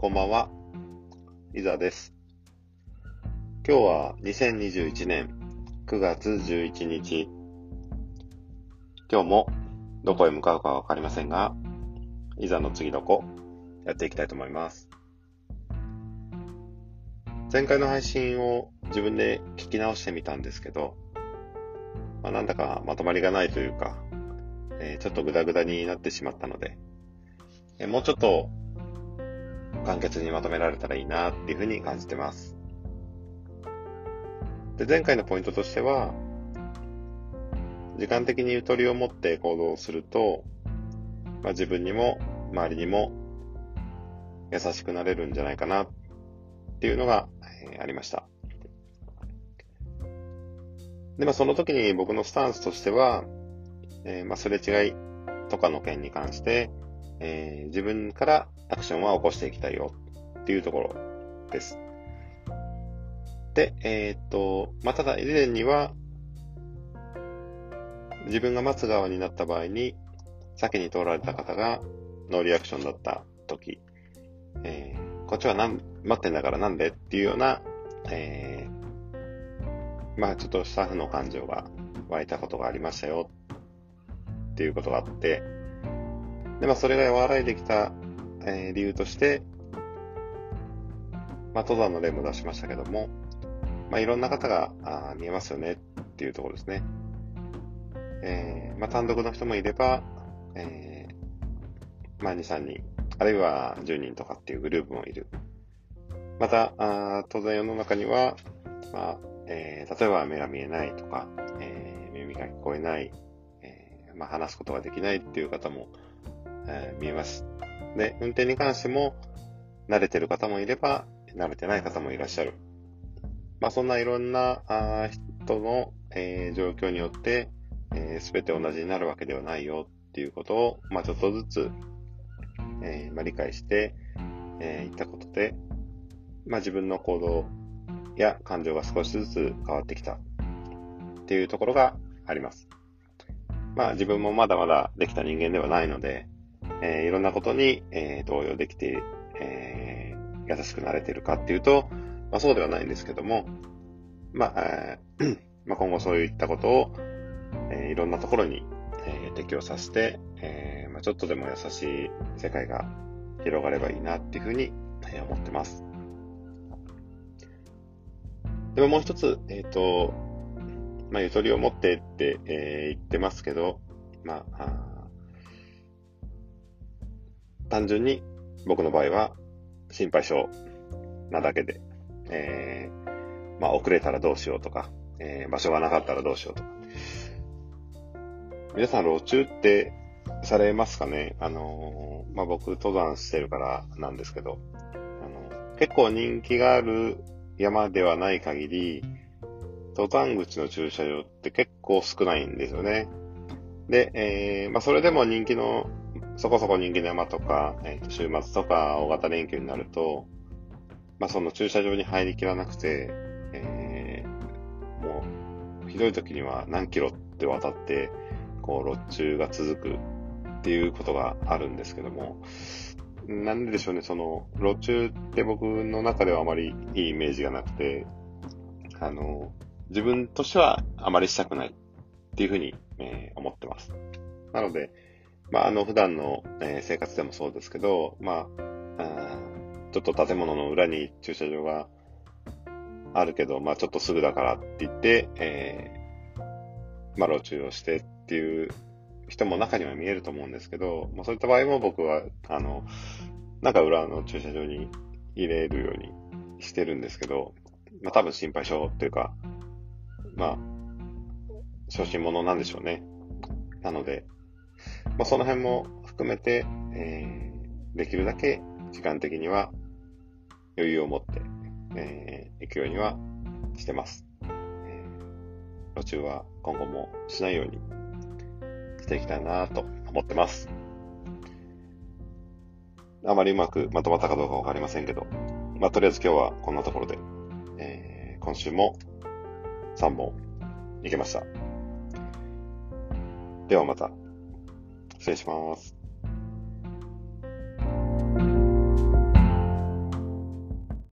こんばんは。いざです。今日は2021年9月11日。今日もどこへ向かうかわかりませんが、いざの次どこやっていきたいと思います。前回の配信を自分で聞き直してみたんですけど、まあ、なんだかまとまりがないというか、えー、ちょっとグダグダになってしまったので、えー、もうちょっと簡潔にまとめられたらいいなっていうふうに感じてます。で、前回のポイントとしては、時間的にゆとりを持って行動すると、まあ、自分にも周りにも優しくなれるんじゃないかなっていうのが、えー、ありました。で、まあその時に僕のスタンスとしては、えー、まあすれ違いとかの件に関して、えー、自分からアクションは起こしていきたいよ。っていうところです。で、えー、っと、まあ、ただ以前には、自分が待つ側になった場合に、先に通られた方がノーリアクションだった時、えー、こっちはなん待ってんだからなんでっていうような、えー、まあちょっとスタッフの感情が湧いたことがありましたよ。っていうことがあって、で、まあ、それが和らいできた、えー、理由として、まあ、登山の例も出しましたけども、まあ、いろんな方があ見えますよねっていうところですね。えー、まあ、単独の人もいれば、えー、まあ、2、3人、あるいは10人とかっていうグループもいる。また、あ当然世の中には、まあ、えー、例えば目が見えないとか、えー、耳が聞こえない、えー、まあ、話すことができないっていう方もえー、見えます。で、運転に関しても、慣れてる方もいれば、慣れてない方もいらっしゃる。まあ、そんないろんなあ人の、えー、状況によって、えー、べ、て同じになるわけではないよっていうことを、まあ、ちょっとずつ、えーまあ、理解して、えー、いったことで、まあ、自分の行動や感情が少しずつ変わってきたっていうところがあります。まあ自分もまだまだできた人間ではないので、えー、いろんなことに、えー、動揺できて、えー、優しくなれてるかっていうと、まあそうではないんですけども、まあ、え、まあ今後そういったことを、えー、いろんなところに、えー、適用させて、えーまあ、ちょっとでも優しい世界が広がればいいなっていうふうに、えー、思ってます。でももう一つ、えっ、ー、と、まあ、ゆとりを持ってって、えー、言ってますけど、まあ、単純に僕の場合は心配性なだけで、えー、まあ遅れたらどうしようとか、えー、場所がなかったらどうしようとか。皆さん路中ってされますかね？あのー、まあ僕登山してるからなんですけど、あの結構人気がある山ではない限り、登山口の駐車場って結構少ないんですよね。で、えー、まあそれでも人気のそこそこ人気の山とか、えー、週末とか大型連休になると、まあ、その駐車場に入りきらなくて、えー、もう、ひどい時には何キロって渡って、こう、路中が続くっていうことがあるんですけども、なんででしょうね、その、路中って僕の中ではあまりいいイメージがなくて、あの、自分としてはあまりしたくないっていうふうに、えー、思ってます。なので、まあ、あの、普段の、えー、生活でもそうですけど、まあ、あちょっと建物の裏に駐車場があるけど、まあ、ちょっとすぐだからって言って、えー、まあ、路中をしてっていう人も中には見えると思うんですけど、まあ、そういった場合も僕は、あの、なんか裏の駐車場に入れるようにしてるんですけど、まあ、多分心配性っていうか、まあ、初心者なんでしょうね。なので、まあ、その辺も含めて、えー、できるだけ時間的には余裕を持って、えー、行くようにはしてます。えー、路中は今後もしないようにしていきたいなと思ってます。あまりうまくまとまったかどうかわかりませんけど、まあ、とりあえず今日はこんなところで、えー、今週も3本いけました。ではまた。失礼します。